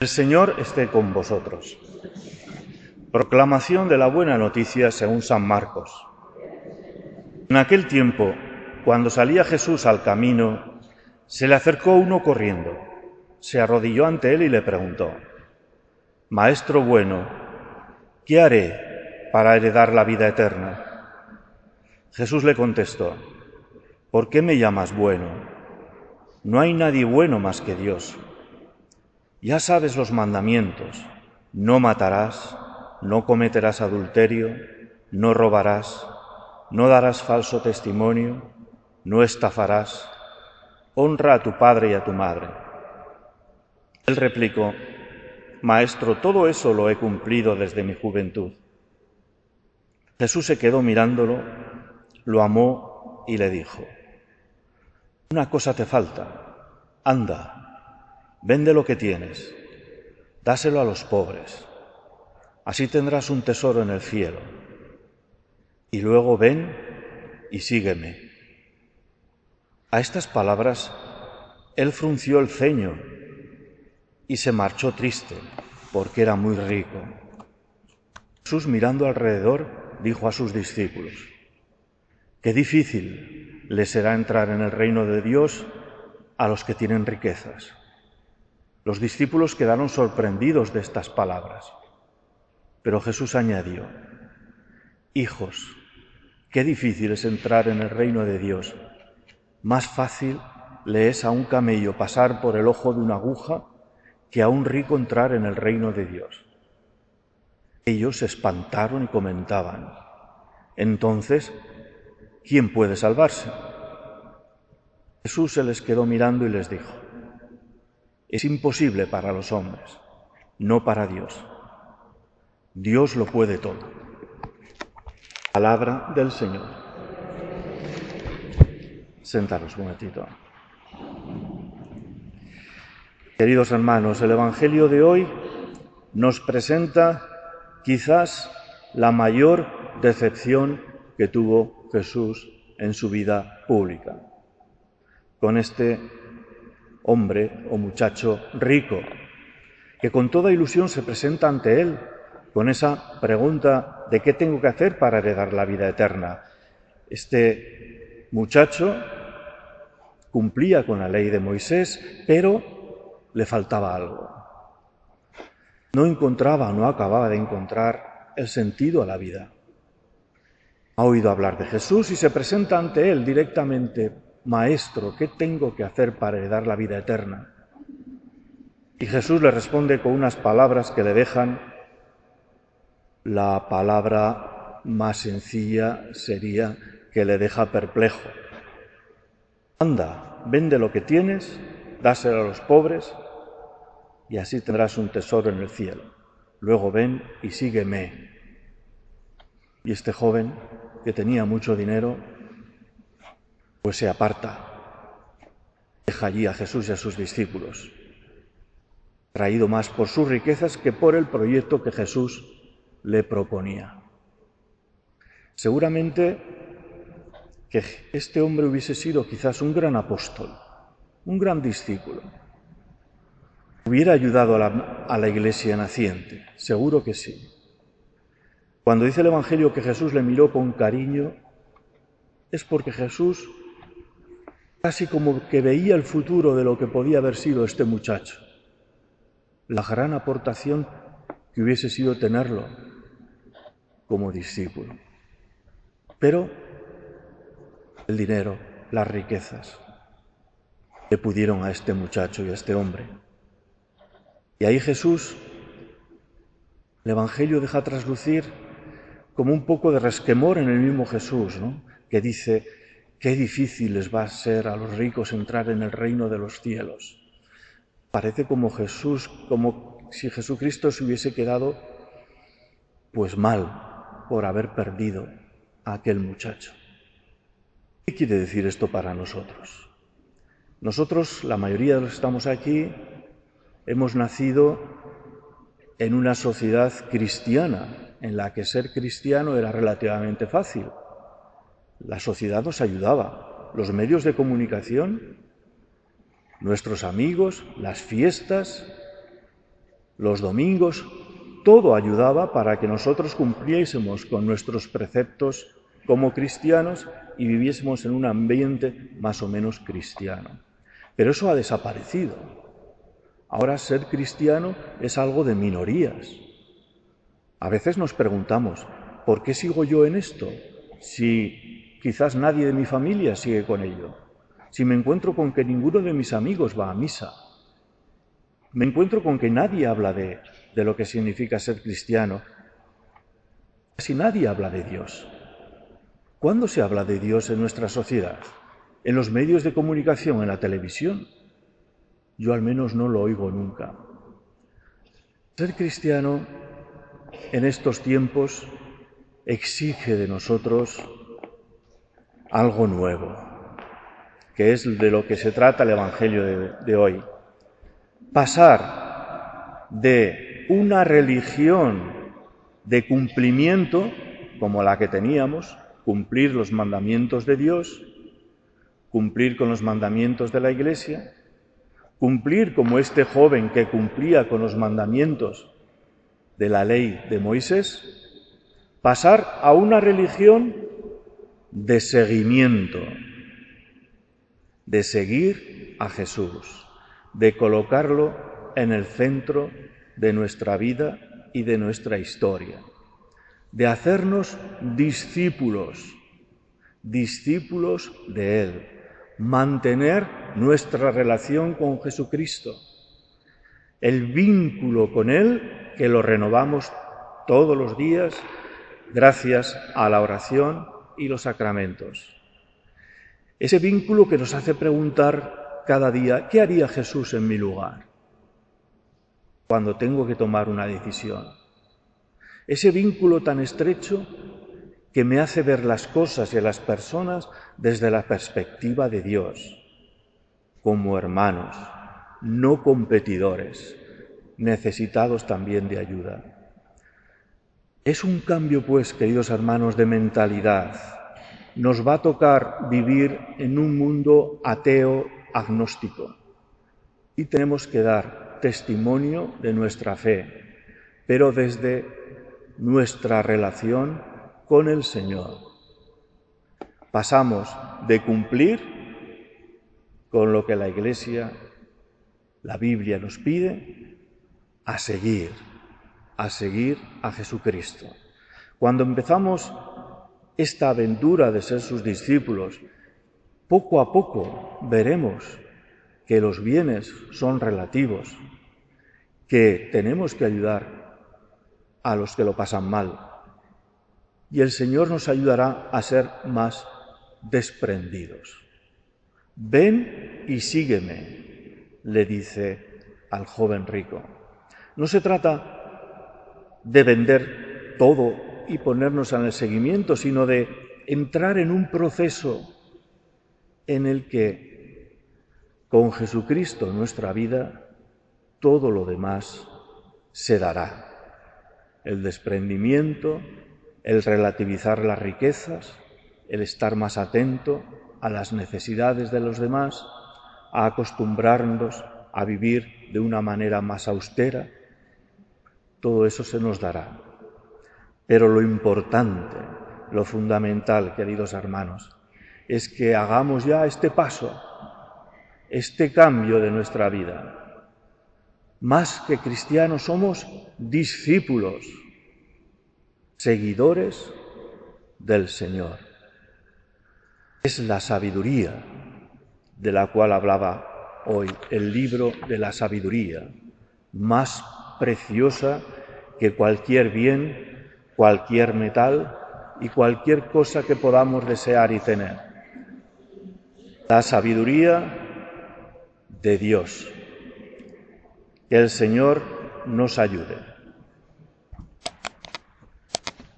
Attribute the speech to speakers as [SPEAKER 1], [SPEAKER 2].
[SPEAKER 1] El Señor esté con vosotros. Proclamación de la buena noticia según San Marcos. En aquel tiempo, cuando salía Jesús al camino, se le acercó uno corriendo, se arrodilló ante él y le preguntó, Maestro bueno, ¿qué haré para heredar la vida eterna? Jesús le contestó, ¿por qué me llamas bueno? No hay nadie bueno más que Dios. Ya sabes los mandamientos. No matarás, no cometerás adulterio, no robarás, no darás falso testimonio, no estafarás, honra a tu padre y a tu madre. Él replicó, Maestro, todo eso lo he cumplido desde mi juventud. Jesús se quedó mirándolo, lo amó y le dijo, Una cosa te falta, anda Vende lo que tienes, dáselo a los pobres, así tendrás un tesoro en el cielo. Y luego ven y sígueme. A estas palabras él frunció el ceño y se marchó triste, porque era muy rico. Jesús mirando alrededor dijo a sus discípulos, qué difícil les será entrar en el reino de Dios a los que tienen riquezas. Los discípulos quedaron sorprendidos de estas palabras. Pero Jesús añadió, Hijos, qué difícil es entrar en el reino de Dios. Más fácil le es a un camello pasar por el ojo de una aguja que a un rico entrar en el reino de Dios. Ellos se espantaron y comentaban, entonces, ¿quién puede salvarse? Jesús se les quedó mirando y les dijo, es imposible para los hombres, no para Dios. Dios lo puede todo. Palabra del Señor. Sentaros un momentito. Queridos hermanos, el Evangelio de hoy nos presenta quizás la mayor decepción que tuvo Jesús en su vida pública. Con este hombre o muchacho rico, que con toda ilusión se presenta ante él con esa pregunta de qué tengo que hacer para heredar la vida eterna. Este muchacho cumplía con la ley de Moisés, pero le faltaba algo. No encontraba, no acababa de encontrar el sentido a la vida. Ha oído hablar de Jesús y se presenta ante él directamente Maestro, ¿qué tengo que hacer para heredar la vida eterna? Y Jesús le responde con unas palabras que le dejan la palabra más sencilla sería que le deja perplejo. Anda, vende lo que tienes, dáselo a los pobres y así tendrás un tesoro en el cielo. Luego ven y sígueme. Y este joven, que tenía mucho dinero, pues se aparta, deja allí a Jesús y a sus discípulos, traído más por sus riquezas que por el proyecto que Jesús le proponía. Seguramente que este hombre hubiese sido quizás un gran apóstol, un gran discípulo. Hubiera ayudado a la, a la iglesia naciente, seguro que sí. Cuando dice el Evangelio que Jesús le miró con cariño, es porque Jesús casi como que veía el futuro de lo que podía haber sido este muchacho, la gran aportación que hubiese sido tenerlo como discípulo. Pero el dinero, las riquezas, le pudieron a este muchacho y a este hombre. Y ahí Jesús, el Evangelio deja traslucir como un poco de resquemor en el mismo Jesús, ¿no? que dice, Qué difícil les va a ser a los ricos entrar en el reino de los cielos. Parece como Jesús, como si Jesucristo se hubiese quedado pues mal por haber perdido a aquel muchacho. ¿Qué quiere decir esto para nosotros? Nosotros, la mayoría de los que estamos aquí, hemos nacido en una sociedad cristiana, en la que ser cristiano era relativamente fácil. La sociedad nos ayudaba, los medios de comunicación, nuestros amigos, las fiestas, los domingos, todo ayudaba para que nosotros cumpliésemos con nuestros preceptos como cristianos y viviésemos en un ambiente más o menos cristiano. Pero eso ha desaparecido. Ahora ser cristiano es algo de minorías. A veces nos preguntamos, ¿por qué sigo yo en esto? Si quizás nadie de mi familia sigue con ello. Si me encuentro con que ninguno de mis amigos va a misa. Me encuentro con que nadie habla de, de lo que significa ser cristiano. Casi nadie habla de Dios. ¿Cuándo se habla de Dios en nuestra sociedad? ¿En los medios de comunicación, en la televisión? Yo al menos no lo oigo nunca. Ser cristiano en estos tiempos exige de nosotros algo nuevo, que es de lo que se trata el Evangelio de, hoy. Pasar de una religión de cumplimiento, como la que teníamos, cumplir los mandamientos de Dios, cumplir con los mandamientos de la Iglesia, cumplir como este joven que cumplía con los mandamientos de la ley de Moisés, pasar a una religión de seguimiento, de seguir a Jesús, de colocarlo en el centro de nuestra vida y de nuestra historia de hacernos discípulos, discípulos de Él, mantener nuestra relación con Jesucristo, el vínculo con Él que lo renovamos todos los días gracias a la oración y los sacramentos. Ese vínculo que nos hace preguntar cada día, ¿qué haría Jesús en mi lugar? Cuando tengo que tomar una decisión ese vínculo tan estrecho que me hace ver las cosas y a las personas desde la perspectiva de Dios, como hermanos, no competidores, necesitados también de ayuda. Es un cambio, pues, queridos hermanos, de mentalidad. Nos va a tocar vivir en un mundo ateo, agnóstico, y tenemos que dar testimonio de nuestra fe, pero desde nuestra relación con el Señor. Pasamos de cumplir con lo que la Iglesia, la Biblia nos pide, a seguir, a seguir a Jesucristo. Cuando empezamos esta aventura de ser sus discípulos, poco a poco veremos que los bienes son relativos, que tenemos que ayudar a los que lo pasan mal. Y el Señor nos ayudará a ser más desprendidos. Ven y sígueme, le dice al joven rico. No se trata de vender todo y ponernos en el seguimiento, sino de entrar en un proceso en el que con Jesucristo en nuestra vida todo lo demás se dará. El desprendimiento, el relativizar las riquezas, el estar más atento a las necesidades de los demás, a acostumbrarnos a vivir de una manera más austera, todo eso se nos dará. Pero lo importante, lo fundamental, queridos hermanos, es que hagamos ya este paso, este cambio de nuestra vida, más que cristianos somos discípulos, seguidores del Señor. Es la sabiduría de la cual hablaba hoy el libro de la sabiduría, más preciosa que cualquier bien, cualquier metal y cualquier cosa que podamos desear y tener. La sabiduría de Dios que el Señor nos ayude.